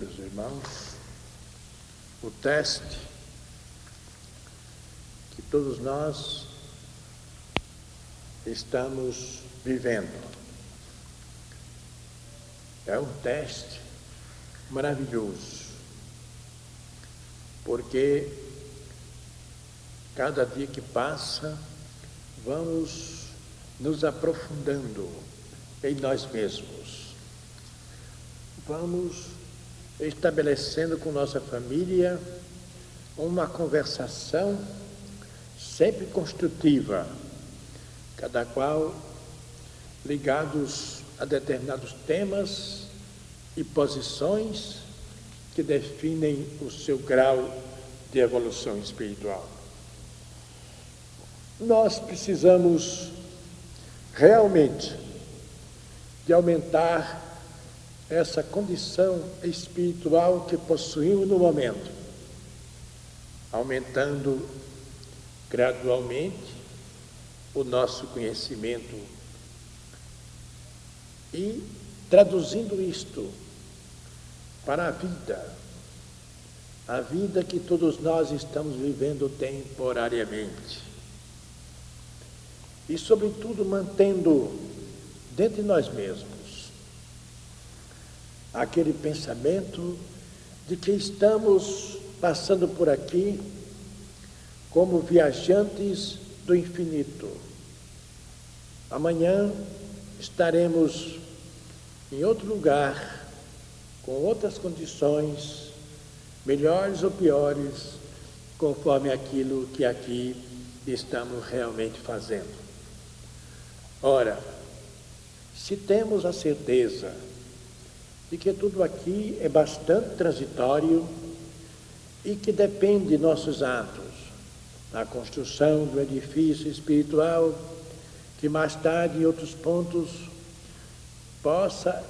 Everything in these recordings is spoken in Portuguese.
meus irmãos, o teste que todos nós estamos vivendo. É um teste maravilhoso, porque cada dia que passa, vamos nos aprofundando em nós mesmos. Vamos estabelecendo com nossa família uma conversação sempre construtiva, cada qual ligados a determinados temas e posições que definem o seu grau de evolução espiritual. Nós precisamos realmente de aumentar essa condição espiritual que possuímos no momento, aumentando gradualmente o nosso conhecimento e traduzindo isto para a vida, a vida que todos nós estamos vivendo temporariamente. E, sobretudo, mantendo dentro de nós mesmos aquele pensamento de que estamos passando por aqui como viajantes do infinito. Amanhã estaremos em outro lugar, com outras condições, melhores ou piores, conforme aquilo que aqui estamos realmente fazendo. Ora, se temos a certeza de que tudo aqui é bastante transitório e que depende de nossos atos, na construção do edifício espiritual, que mais tarde, em outros pontos, possa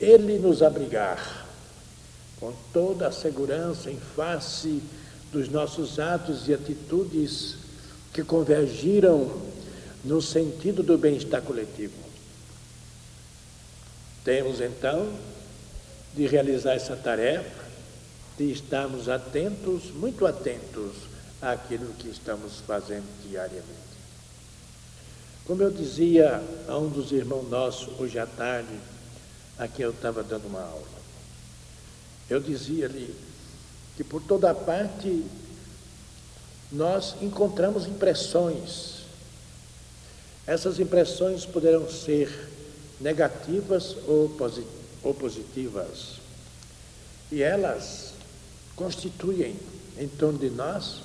Ele nos abrigar com toda a segurança em face dos nossos atos e atitudes que convergiram no sentido do bem-estar coletivo. Temos então de realizar essa tarefa, de estarmos atentos, muito atentos àquilo que estamos fazendo diariamente. Como eu dizia a um dos irmãos nossos hoje à tarde, a quem eu estava dando uma aula, eu dizia-lhe que por toda parte nós encontramos impressões. Essas impressões poderão ser negativas ou positivas ou positivas. E elas constituem em torno de nós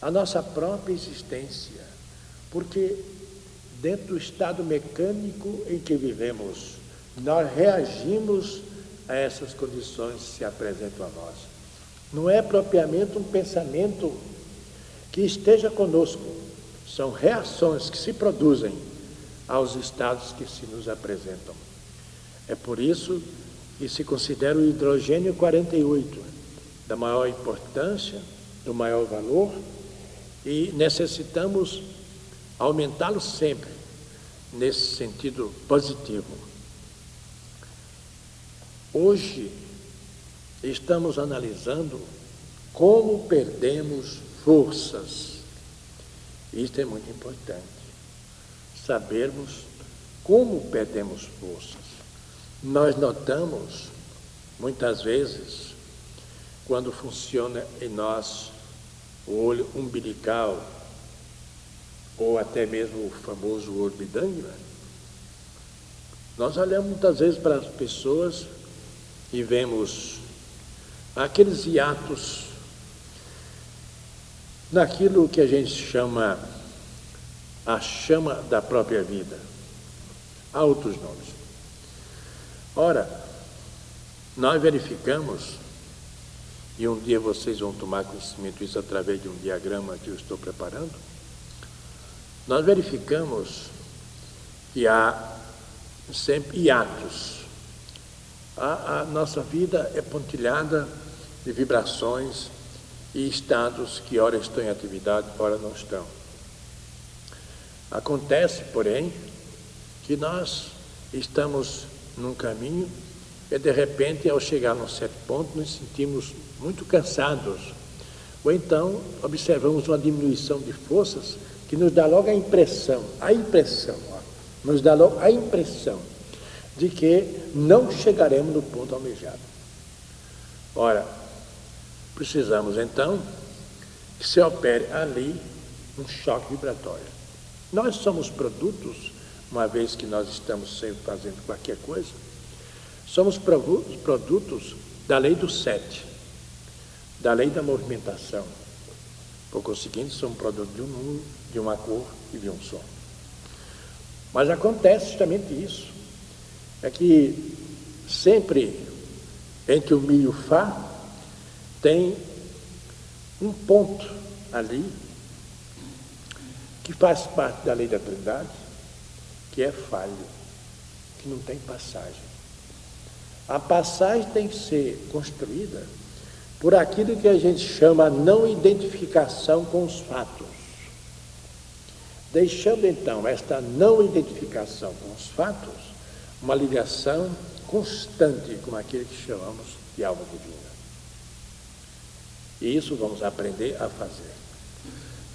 a nossa própria existência, porque dentro do estado mecânico em que vivemos, nós reagimos a essas condições que se apresentam a nós. Não é propriamente um pensamento que esteja conosco, são reações que se produzem aos estados que se nos apresentam. É por isso que se considera o hidrogênio 48 da maior importância, do maior valor, e necessitamos aumentá-lo sempre nesse sentido positivo. Hoje estamos analisando como perdemos forças. Isso é muito importante. Sabermos como perdemos forças. Nós notamos, muitas vezes, quando funciona em nós o olho umbilical, ou até mesmo o famoso olho bidangue, né? nós olhamos muitas vezes para as pessoas e vemos aqueles hiatos naquilo que a gente chama a chama da própria vida. Há outros nomes. Ora, nós verificamos, e um dia vocês vão tomar conhecimento disso através de um diagrama que eu estou preparando, nós verificamos que há sempre hiatos. A, a nossa vida é pontilhada de vibrações e estados que ora estão em atividade, ora não estão. Acontece, porém, que nós estamos num caminho E de repente, ao chegar num certo ponto, nos sentimos muito cansados. Ou então observamos uma diminuição de forças que nos dá logo a impressão, a impressão, ó, nos dá logo a impressão de que não chegaremos no ponto almejado. Ora, precisamos então que se opere ali um choque vibratório. Nós somos produtos, uma vez que nós estamos sempre fazendo qualquer coisa, somos produtos da lei do sete, da lei da movimentação. Por conseguinte, somos produtos de um número, de uma cor e de um som. Mas acontece justamente isso. É que sempre entre o Mi e o Fá tem um ponto ali que faz parte da lei da Trindade, que é falho, que não tem passagem. A passagem tem que ser construída por aquilo que a gente chama não identificação com os fatos. Deixando então esta não identificação com os fatos, uma ligação constante com aquilo que chamamos de alma divina. E isso vamos aprender a fazer.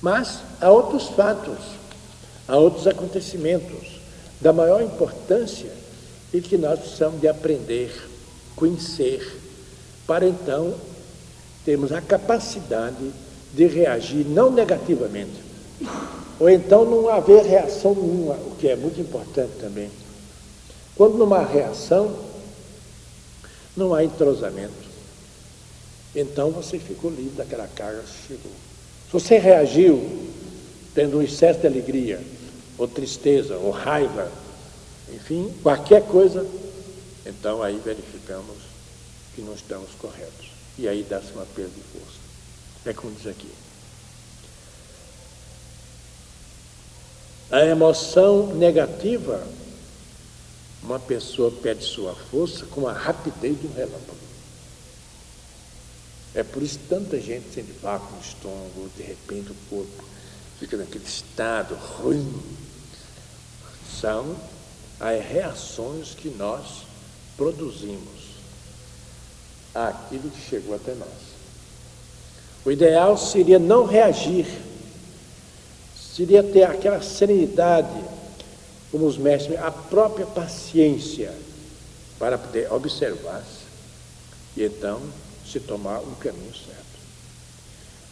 Mas há outros fatos, há outros acontecimentos da maior importância e que nós precisamos de aprender, conhecer, para então termos a capacidade de reagir não negativamente, ou então não haver reação nenhuma, o que é muito importante também. Quando numa reação não há entrosamento, então você ficou livre daquela carga que chegou. Se você reagiu tendo um excesso de alegria, ou tristeza, ou raiva, enfim, qualquer coisa, então aí verificamos que não estamos corretos. E aí dá-se uma perda de força. É como diz aqui. A emoção negativa, uma pessoa perde sua força com a rapidez de um relâmpago. É por isso que tanta gente sente vácuo no estômago, de repente o corpo fica naquele estado ruim. São as reações que nós produzimos àquilo que chegou até nós. O ideal seria não reagir, seria ter aquela serenidade, como os mestres, a própria paciência para poder observar-se e então se tomar o caminho certo.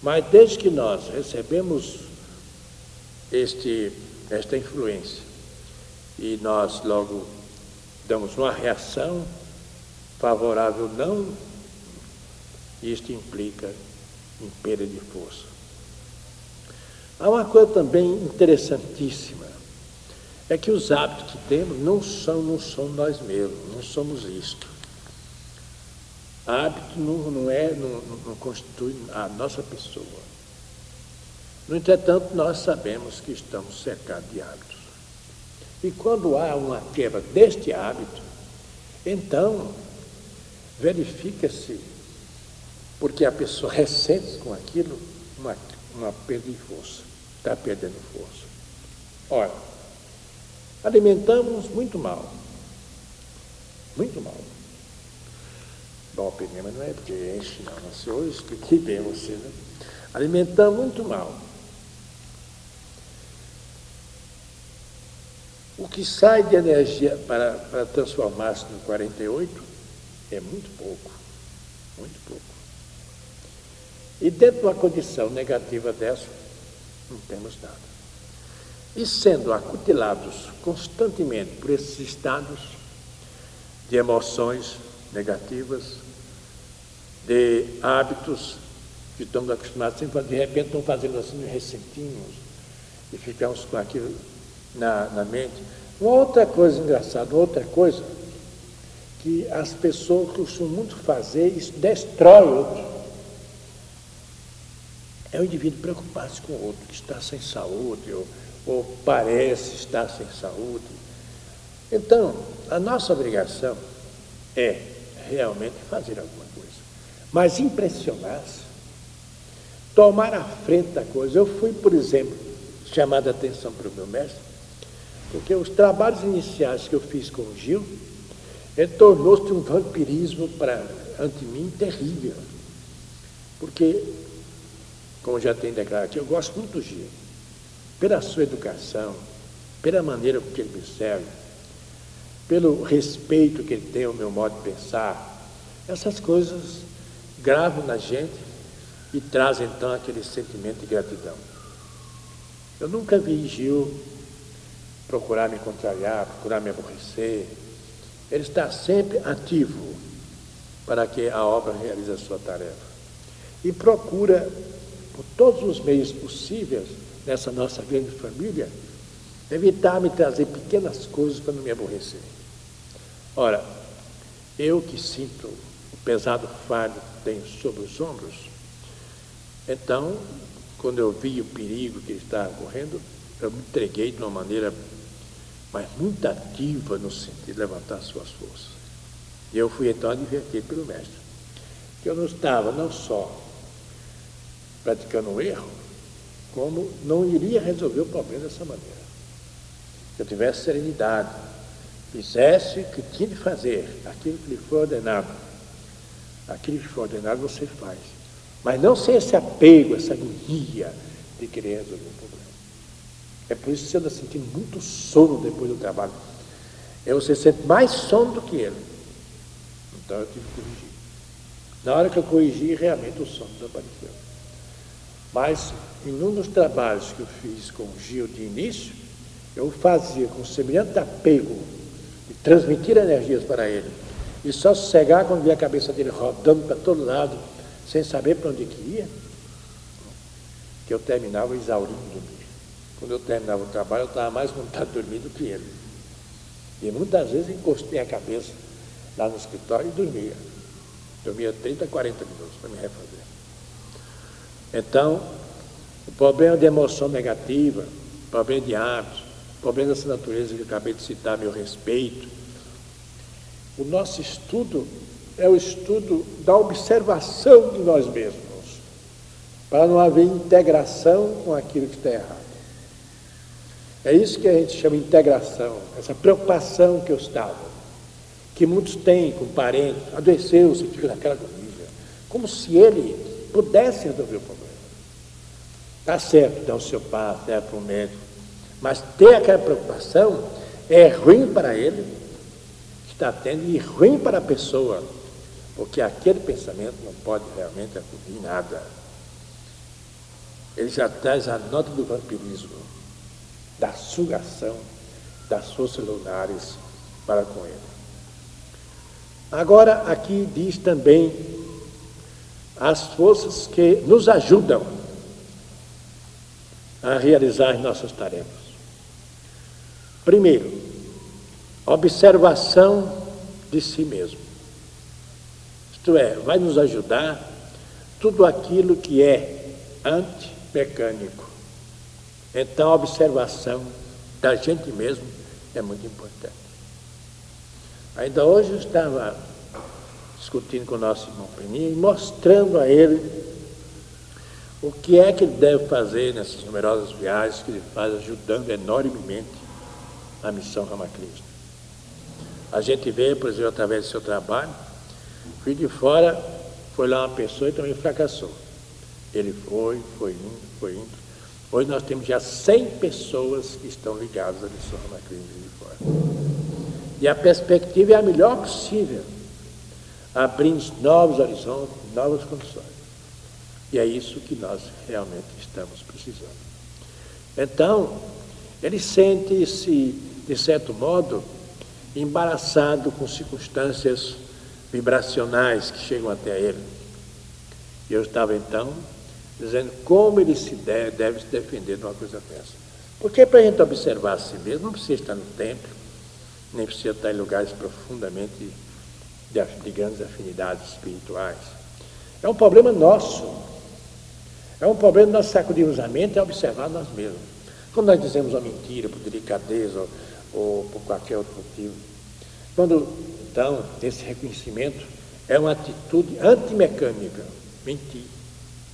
Mas desde que nós recebemos este, esta influência e nós logo damos uma reação favorável não, isto implica em perda de força. Há uma coisa também interessantíssima, é que os hábitos que temos não são, não são nós mesmos, não somos isto. Hábito não, não é, não, não constitui a nossa pessoa. No entretanto, nós sabemos que estamos cercados de hábitos. E quando há uma quebra deste hábito, então verifica-se, porque a pessoa ressente com aquilo uma, uma perda de força, está perdendo força. Ora, alimentamos muito mal, muito mal. Bom, mas não é porque enche, não. Mas se eu expliquei bem você, né? Alimentando muito mal. O que sai de energia para, para transformar-se no 48 é muito pouco. Muito pouco. E dentro de uma condição negativa dessa, não temos nada. E sendo acutilados constantemente por esses estados de emoções negativas, de hábitos que estamos acostumados sempre, de repente estão fazendo assim, ressentimos e ficamos com aquilo na, na mente. Uma outra coisa engraçada, outra coisa que as pessoas costumam muito fazer, isso destrói o outro. É o indivíduo preocupar-se com o outro, que está sem saúde, ou, ou parece estar sem saúde. Então, a nossa obrigação é realmente fazer alguma coisa mas impressionar-se, tomar a frente da coisa. Eu fui, por exemplo, chamado a atenção para o meu mestre, porque os trabalhos iniciais que eu fiz com o Gil, ele tornou-se um vampirismo para, ante mim terrível. Porque, como já tenho declarado aqui, eu gosto muito do Gil. Pela sua educação, pela maneira com que ele me serve, pelo respeito que ele tem ao meu modo de pensar. Essas coisas gravam na gente e trazem então aquele sentimento de gratidão. Eu nunca vi Gil procurar me contrariar, procurar me aborrecer. Ele está sempre ativo para que a obra realize a sua tarefa. E procura, por todos os meios possíveis, nessa nossa grande família, evitar me trazer pequenas coisas para não me aborrecer. Ora, eu que sinto o pesado fardo que tenho sobre os ombros, então, quando eu vi o perigo que estava correndo, eu me entreguei de uma maneira, mas muito ativa no sentido de levantar suas forças. E eu fui então advertido pelo mestre, que eu não estava não só praticando um erro, como não iria resolver o problema dessa maneira. Se eu tivesse serenidade, fizesse o que tinha de fazer, aquilo que lhe foi ordenado, aquilo que foi ordenado você faz. Mas não sem esse apego, essa agonia de querer resolver o problema. É por isso que você anda sentindo muito sono depois do trabalho. É você sente mais sono do que ele. Então eu tive que corrigir. Na hora que eu corrigi, realmente o sono desapareceu. Mas em um dos trabalhos que eu fiz com o Gil de início, eu fazia com semelhante apego de transmitir energias para ele. E só sossegar quando via a cabeça dele rodando para todo lado, sem saber para onde que ia, que eu terminava exaurindo. Quando eu terminava o trabalho, eu estava mais vontade de dormir do que ele. E muitas vezes encostei a cabeça lá no escritório e dormia. Dormia 30, 40 minutos para me refazer. Então, o problema de emoção negativa, problema de hábitos, problema dessa natureza que eu acabei de citar, meu respeito. O nosso estudo é o estudo da observação de nós mesmos, para não haver integração com aquilo que está errado. É isso que a gente chama integração, essa preocupação que eu estava, que muitos têm com parentes, adoeceu, você fica naquela agonia, como se ele pudesse resolver o problema. Está certo, dá o seu passo, é para o médico. Mas ter aquela preocupação é ruim para ele, que está tendo, e ruim para a pessoa, porque aquele pensamento não pode realmente acudir nada. Ele já traz a nota do vampirismo, da sugação das forças lunares para com ele. Agora, aqui diz também as forças que nos ajudam a realizar as nossas tarefas. Primeiro, observação de si mesmo. Isto é, vai nos ajudar tudo aquilo que é antimecânico. Então, a observação da gente mesmo é muito importante. Ainda hoje eu estava discutindo com o nosso irmão Peninha e mostrando a ele o que é que ele deve fazer nessas numerosas viagens que ele faz, ajudando enormemente a missão Ramakrishna? A gente vê, por exemplo, através do seu trabalho, que de fora foi lá uma pessoa e também fracassou. Ele foi, foi indo, foi indo. Hoje nós temos já 100 pessoas que estão ligadas à missão Ramakrishna de fora. E a perspectiva é a melhor possível, abrindo novos horizontes, novas condições. E é isso que nós realmente estamos precisando. Então, ele sente-se, de certo modo, embaraçado com circunstâncias vibracionais que chegam até ele. Eu estava então dizendo como ele se deve, deve se defender de uma coisa dessa. Porque para a gente observar a si mesmo, não precisa estar no templo, nem precisa estar em lugares profundamente de, de grandes afinidades espirituais. É um problema nosso. É um problema nós sacudirmos a mente e observar nós mesmos. Quando nós dizemos uma mentira por delicadeza ou, ou por qualquer outro motivo. Quando, então, esse reconhecimento é uma atitude antimecânica. Mentir.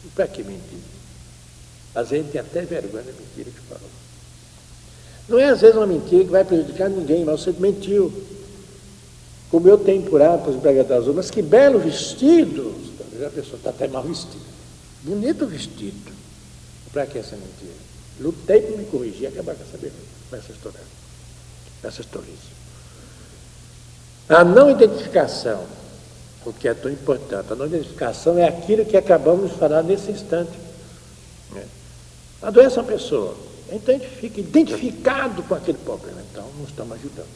E para que mentir? Às vezes tem até vergonha da mentira que falou. Não é às vezes uma mentira que vai prejudicar ninguém, mas você mentiu. Como eu tenho por hábito das mas que belo vestido! A pessoa está até mal vestida. Bonito vestido. Para que essa mentira? Lutei para me corrigir e acabar com essa, com essa história. Essa história. A não identificação, o que é tão importante, a não identificação é aquilo que acabamos de falar nesse instante. Né? A doença é uma pessoa, então fica identificado com aquele problema, então não estamos ajudando.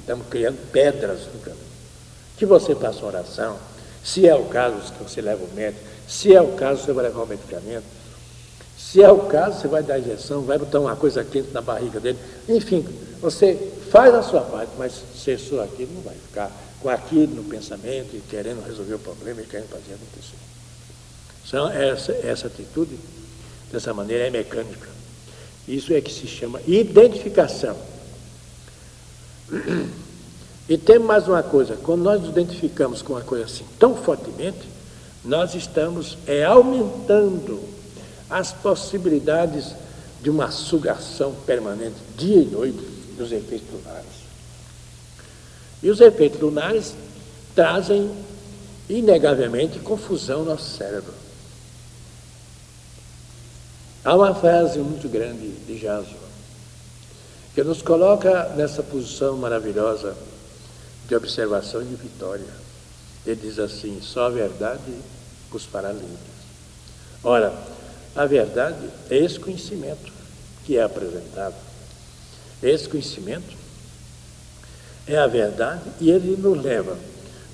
Estamos criando pedras no caminho. Que você faça uma oração, se é o caso, que você leva o médico, se é o caso, você vai levar o medicamento, se é o caso, você vai dar injeção, vai botar uma coisa quente na barriga dele, enfim, você faz a sua parte, mas ser só aquilo não vai ficar com aquilo no pensamento e querendo resolver o problema e querendo fazer acontecer. Então, essa, essa atitude, dessa maneira, é mecânica. Isso é que se chama identificação. E tem mais uma coisa, quando nós nos identificamos com uma coisa assim tão fortemente, nós estamos é, aumentando as possibilidades de uma sugação permanente, dia e noite, dos efeitos lunares. E os efeitos lunares trazem, inegavelmente, confusão no nosso cérebro. Há uma frase muito grande de Jaso, que nos coloca nessa posição maravilhosa de observação e de vitória. Ele diz assim: só a verdade os fará livres. Ora, a verdade é esse conhecimento que é apresentado. Esse conhecimento é a verdade e ele nos leva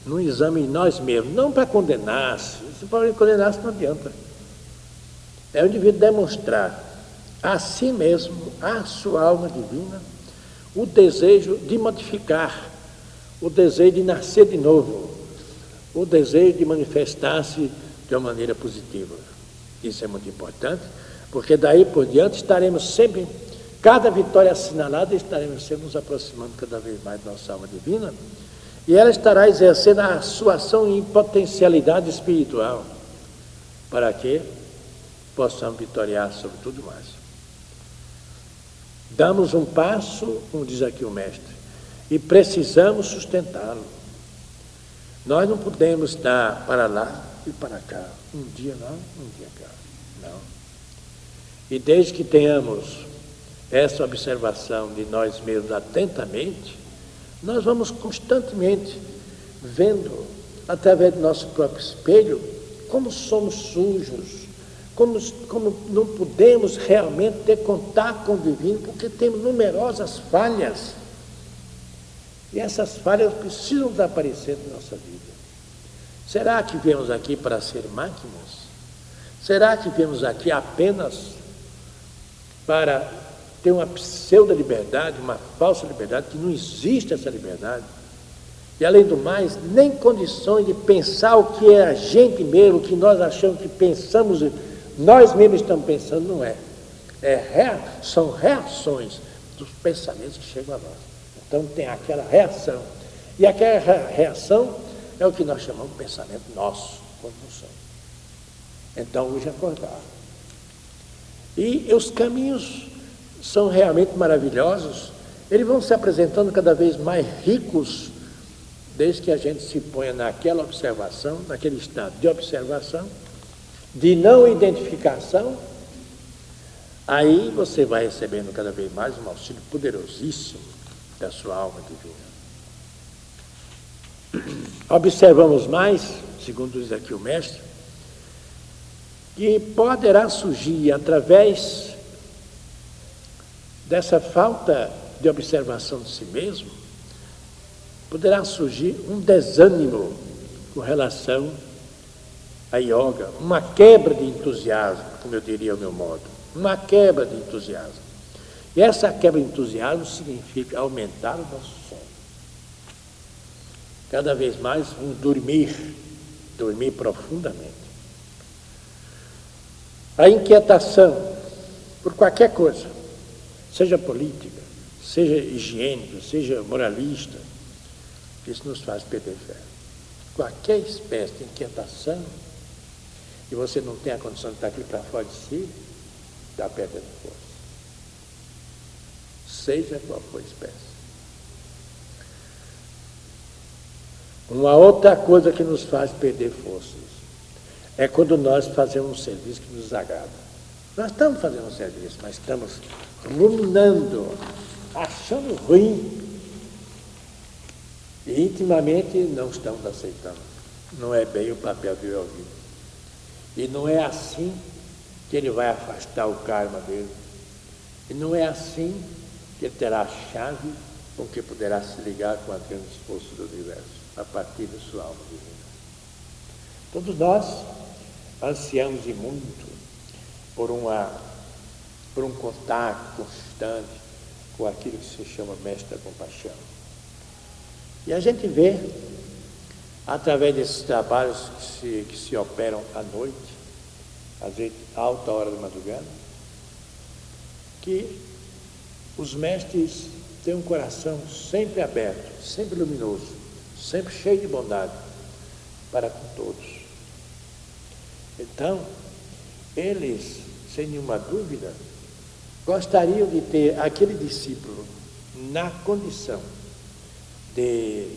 no exame em nós mesmos, não para condenar-se, se pode condenar-se não adianta. É o indivíduo demonstrar a si mesmo, a sua alma divina, o desejo de modificar, o desejo de nascer de novo, o desejo de manifestar-se de uma maneira positiva. Isso é muito importante, porque daí por diante estaremos sempre Cada vitória assinalada estaremos sempre nos aproximando cada vez mais da nossa alma divina e ela estará exercendo a sua ação em potencialidade espiritual para que possamos vitoriar sobre tudo mais. Damos um passo, como diz aqui o mestre, e precisamos sustentá-lo. Nós não podemos estar para lá e para cá, um dia lá, um dia cá. Não. E desde que tenhamos essa observação de nós mesmos atentamente, nós vamos constantemente vendo, através do nosso próprio espelho, como somos sujos, como, como não podemos realmente ter contato com o divino, porque temos numerosas falhas. E essas falhas precisam desaparecer da nossa vida. Será que viemos aqui para ser máquinas? Será que viemos aqui apenas para tem uma pseudo-liberdade, uma falsa liberdade, que não existe essa liberdade. E além do mais, nem condições de pensar o que é a gente mesmo, o que nós achamos que pensamos, nós mesmos estamos pensando, não é. é são reações dos pensamentos que chegam a nós. Então tem aquela reação. E aquela reação é o que nós chamamos de pensamento nosso, quando não somos. Então hoje acordar. E os caminhos são realmente maravilhosos, eles vão se apresentando cada vez mais ricos, desde que a gente se ponha naquela observação, naquele estado de observação, de não identificação, aí você vai recebendo cada vez mais um auxílio poderosíssimo da sua alma divina. Observamos mais, segundo diz aqui o mestre, que poderá surgir através dessa falta de observação de si mesmo, poderá surgir um desânimo com relação à yoga, uma quebra de entusiasmo, como eu diria ao meu modo, uma quebra de entusiasmo. E essa quebra de entusiasmo significa aumentar o nosso sono. Cada vez mais um dormir, dormir profundamente. A inquietação por qualquer coisa, seja política, seja higiênica, seja moralista, isso nos faz perder fé. Qualquer espécie de inquietação, e você não tem a condição de estar aqui para fora de si, está perdendo força. Seja qual for a espécie. Uma outra coisa que nos faz perder forças é quando nós fazemos um serviço que nos agrada. Nós estamos fazendo um serviço, mas estamos ruminando, achando ruim. E intimamente não estamos aceitando. Não é bem o papel de ouvir. E não é assim que ele vai afastar o karma dele. E não é assim que ele terá a chave com que poderá se ligar com a grande esforço do universo, a partir da sua alma divina. Todos nós ansiamos e muito por, uma, por um contato constante com aquilo que se chama mestre da compaixão. E a gente vê, através desses trabalhos que se, que se operam à noite, às vezes alta hora da madrugada, que os mestres têm um coração sempre aberto, sempre luminoso, sempre cheio de bondade para com todos. Então, eles, sem nenhuma dúvida, gostariam de ter aquele discípulo na condição de,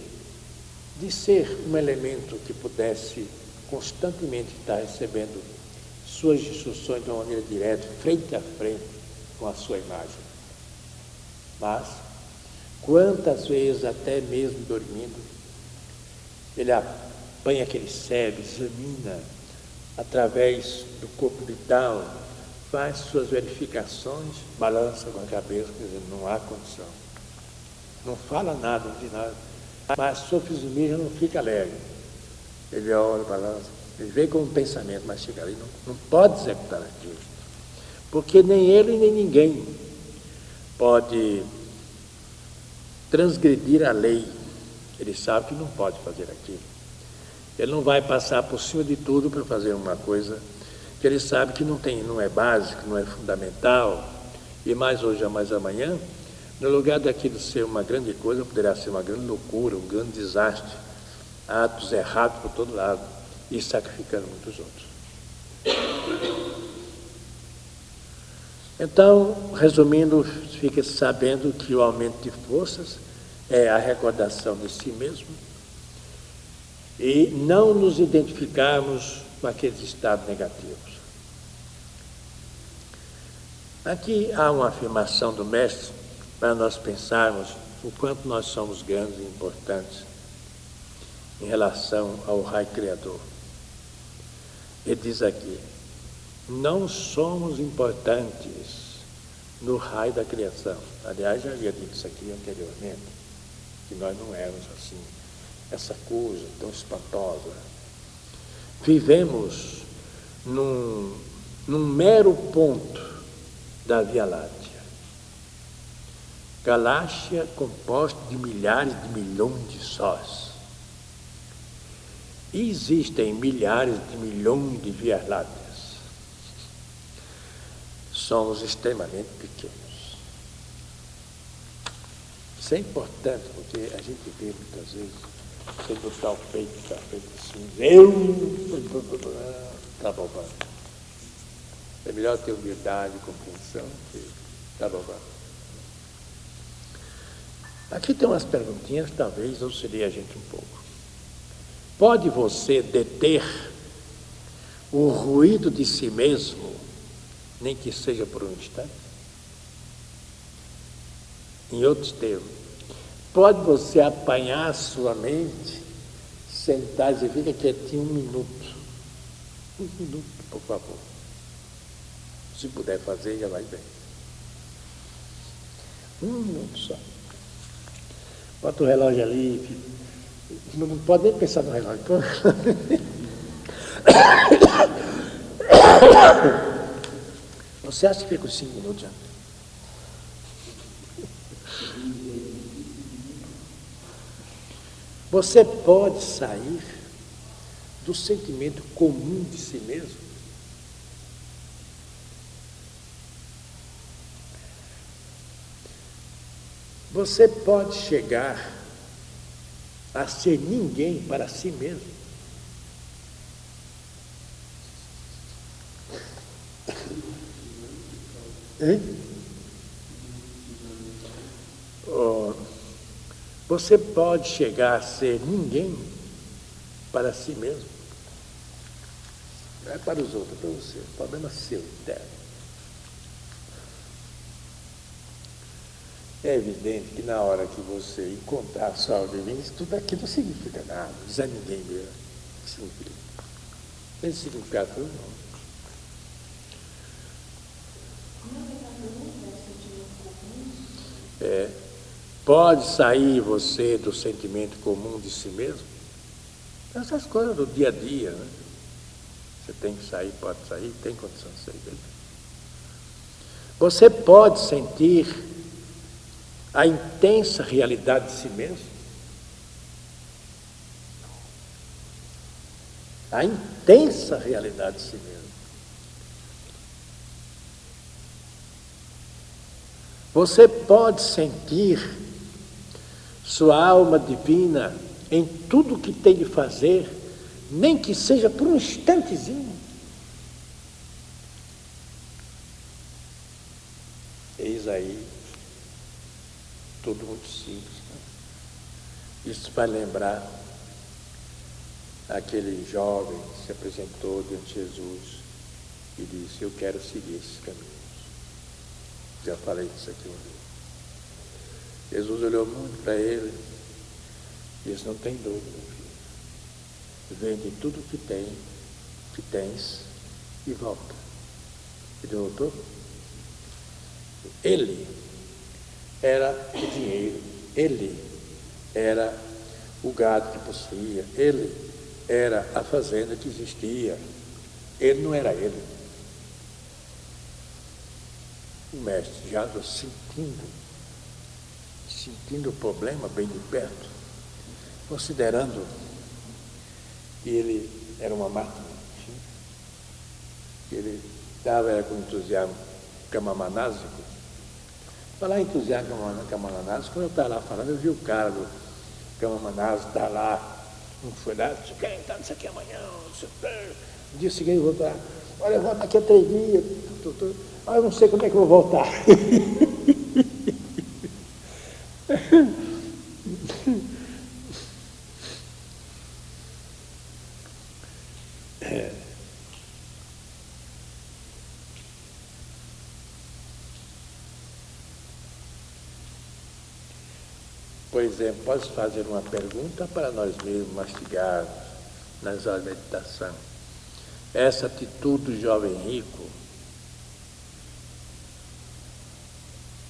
de ser um elemento que pudesse constantemente estar recebendo suas instruções de uma maneira direta, frente a frente com a sua imagem. Mas, quantas vezes, até mesmo dormindo, ele apanha aquele cérebro, examina através do corpo vital, faz suas verificações, balança com a cabeça, dizendo, não há condição. Não fala nada, não diz nada, mas sua fisionomia não fica alegre. Ele olha, balança, ele vem com um pensamento, mas chega ali, não, não pode executar aquilo. Porque nem ele nem ninguém pode transgredir a lei. Ele sabe que não pode fazer aquilo. Ele não vai passar por cima de tudo para fazer uma coisa que ele sabe que não tem, não é básico, não é fundamental, e mais hoje ou mais amanhã, no lugar daquilo ser uma grande coisa, poderá ser uma grande loucura, um grande desastre, atos errados por todo lado e sacrificando muitos outros. Então, resumindo, fica sabendo que o aumento de forças é a recordação de si mesmo e não nos identificarmos com aqueles estados negativos. Aqui há uma afirmação do Mestre para nós pensarmos o quanto nós somos grandes e importantes em relação ao Rai Criador. Ele diz aqui: não somos importantes no raio da criação. Aliás, já havia dito isso aqui anteriormente, que nós não éramos assim essa coisa tão espantosa. Vivemos num, num mero ponto da Via Láctea. Galáxia composta de milhares de milhões de sóis. E existem milhares de milhões de Vias Lácteas. Somos extremamente pequenos. Isso é importante porque a gente vê muitas vezes você botar o peito para frente assim, eu. Está bobando. É melhor ter humildade compreensão que está bobando. Aqui tem umas perguntinhas, talvez auxilie a gente um pouco. Pode você deter o ruído de si mesmo, nem que seja por um instante? Em outros termos, Pode você apanhar a sua mente, sentar e fica quietinho um minuto. Um minuto, por favor. Se puder fazer, já vai bem. Um minuto só. Bota o relógio ali. Não pode nem pensar no relógio. Você acha que fica cinco minutos já? Você pode sair do sentimento comum de si mesmo. Você pode chegar a ser ninguém para si mesmo. Hein? Você pode chegar a ser ninguém para si mesmo. Não é para os outros, é para você. O problema é seu, interno. É evidente que na hora que você encontrar a sua isso tudo aqui não significa nada, não diz a ninguém mesmo. Significa. Tem significado para o nome. É, pode sair você do sentimento comum de si mesmo? Essas coisas do dia a dia, né? Você tem que sair, pode sair, tem condição de sair. Você pode sentir a intensa realidade de si mesmo? A intensa realidade de si mesmo. Você pode sentir sua alma divina em tudo que tem de fazer, nem que seja por um instantezinho. Eis aí, tudo muito simples. Né? Isso vai lembrar aquele jovem que se apresentou diante de Jesus e disse, eu quero seguir esse caminho. Já falei disso aqui uma vez. Jesus olhou muito para ele e disse, não tem dúvida, filho. Vende tudo que tem, que tens e volta. Ele voltou. Ele era o dinheiro, ele era o gado que possuía, ele era a fazenda que existia, ele não era ele o mestre já sentindo, sentindo o problema bem de perto, considerando que ele era uma máquina, que ele estava com entusiasmo camamanásico. Falar entusiasmo camamanásico, quando eu estava lá falando, eu vi o cara do camamanásico, está lá, não foi lá, você quer entrar nisso aqui amanhã, no dia seguinte eu vou estar, olha, eu volto daqui a três dias, eu não sei como é que eu vou voltar. É, posso fazer uma pergunta para nós mesmos mastigarmos nas horas de meditação. Essa atitude do jovem rico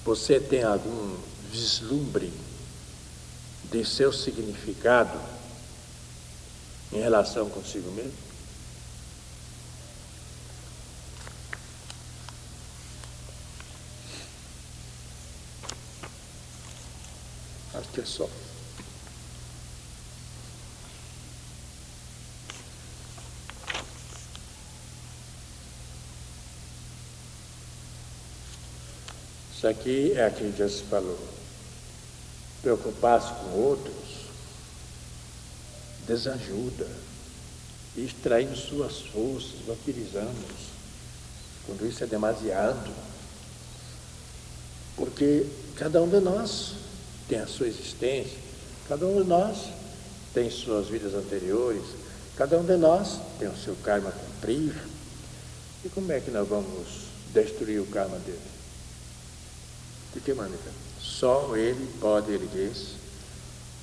Você tem algum vislumbre de seu significado em relação consigo mesmo? Acho que é só. Isso aqui é aquilo que já se falou. Preocupar-se com outros desajuda, extraindo suas forças, vampirizando-os. Quando isso é demasiado. Porque cada um de nós tem a sua existência, cada um de nós tem suas vidas anteriores, cada um de nós tem o seu karma a cumprir. E como é que nós vamos destruir o karma dele? De que maneira? Só ele pode erguer-se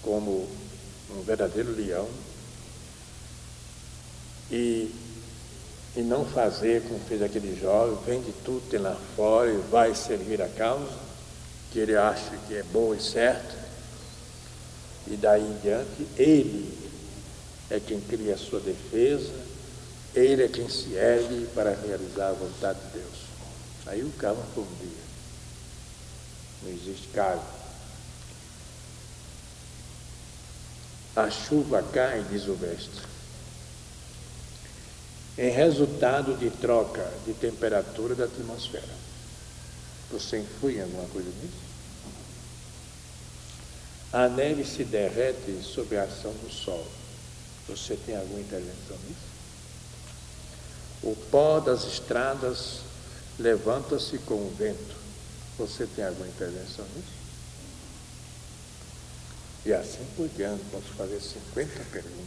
como um verdadeiro leão e, e não fazer como fez aquele jovem, vende tudo, tem lá fora e vai servir a causa, que ele acha que é boa e certa, e daí em diante, ele é quem cria a sua defesa, ele é quem se ergue para realizar a vontade de Deus. Aí o calma por um dia não existe carne. A chuva cai, diz o mestre, em resultado de troca de temperatura da atmosfera. Você influi em alguma coisa nisso? A neve se derrete sob a ação do sol. Você tem alguma intervenção nisso? O pó das estradas levanta-se com o vento. Você tem alguma intervenção nisso? E assim por diante, posso fazer 50 perguntas.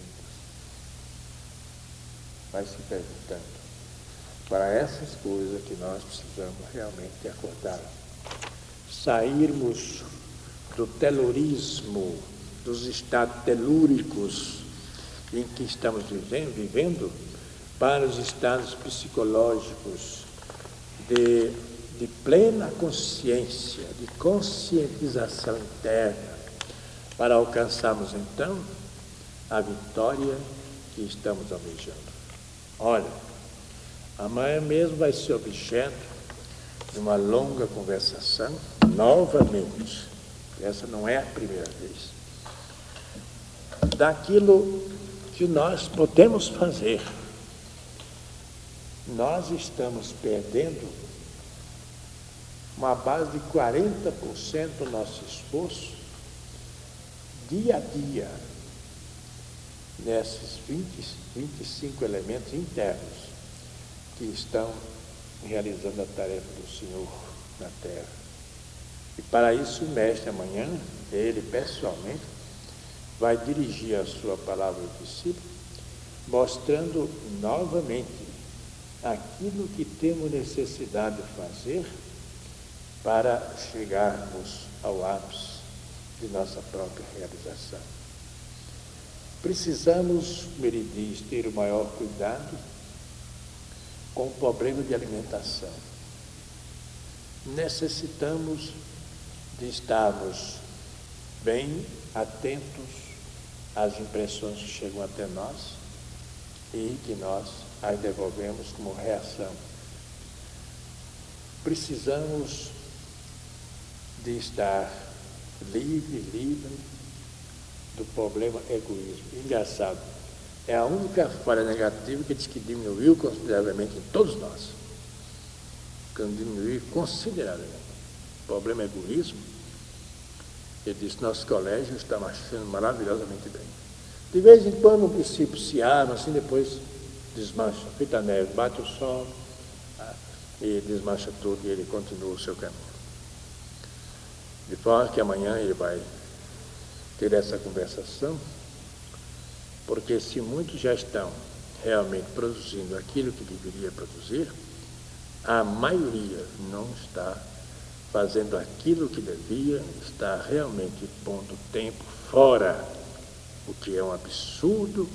vai se perguntando. Para essas coisas que nós precisamos realmente acordar. Sairmos do telurismo, dos estados telúricos em que estamos vivendo, vivendo para os estados psicológicos de, de plena consciência, de conscientização interna, para alcançarmos então a vitória que estamos almejando. Olha, amanhã mesmo vai ser objeto de uma longa conversação, novamente. Essa não é a primeira vez. Daquilo que nós podemos fazer. Nós estamos perdendo uma base de 40% do nosso esforço dia a dia nesses 20, 25 elementos internos que estão realizando a tarefa do Senhor na terra. E para isso o mestre amanhã, ele pessoalmente, vai dirigir a sua palavra ao discípulo, mostrando novamente aquilo que temos necessidade de fazer para chegarmos ao ápice de nossa própria realização. Precisamos, como ele diz, ter o maior cuidado com o problema de alimentação. Necessitamos de estarmos bem atentos às impressões que chegam até nós e que nós as devolvemos como reação. Precisamos de estar livre, livre do problema egoísmo. Engraçado, é a única falha negativa que diz que diminuiu consideravelmente em todos nós. Que diminuiu consideravelmente. O problema egoísmo ele disse, nosso colégio está marchando maravilhosamente bem. De vez em quando o princípio se arma, assim depois desmancha. Fita neve, bate o sol tá? e desmancha tudo e ele continua o seu caminho. De forma que amanhã ele vai ter essa conversação, porque se muitos já estão realmente produzindo aquilo que deveria produzir, a maioria não está fazendo aquilo que devia, está realmente pondo tempo fora, o que é um absurdo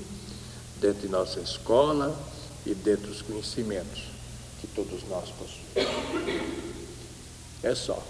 dentro de nossa escola e dentro dos conhecimentos que todos nós possuímos. É só.